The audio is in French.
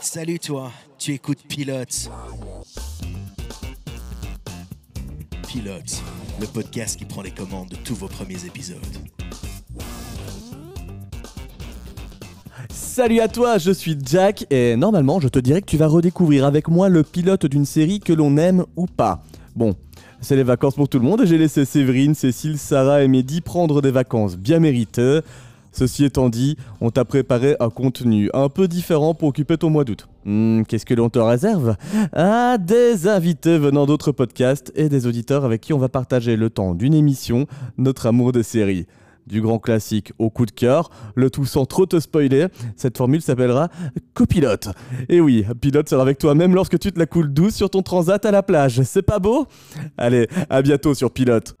Salut toi, tu écoutes Pilote. Pilote, le podcast qui prend les commandes de tous vos premiers épisodes. Salut à toi, je suis Jack et normalement je te dirais que tu vas redécouvrir avec moi le pilote d'une série que l'on aime ou pas. Bon, c'est les vacances pour tout le monde et j'ai laissé Séverine, Cécile, Sarah et Mehdi prendre des vacances bien méritées. Ceci étant dit, on t'a préparé un contenu un peu différent pour occuper ton mois d'août. Hmm, Qu'est-ce que l'on te réserve? Ah, des invités venant d'autres podcasts et des auditeurs avec qui on va partager le temps d'une émission, notre amour des séries. Du grand classique au coup de cœur, le tout sans trop te spoiler, cette formule s'appellera copilote. Et oui, pilote sera avec toi même lorsque tu te la coules douce sur ton transat à la plage, c'est pas beau? Allez, à bientôt sur Pilote.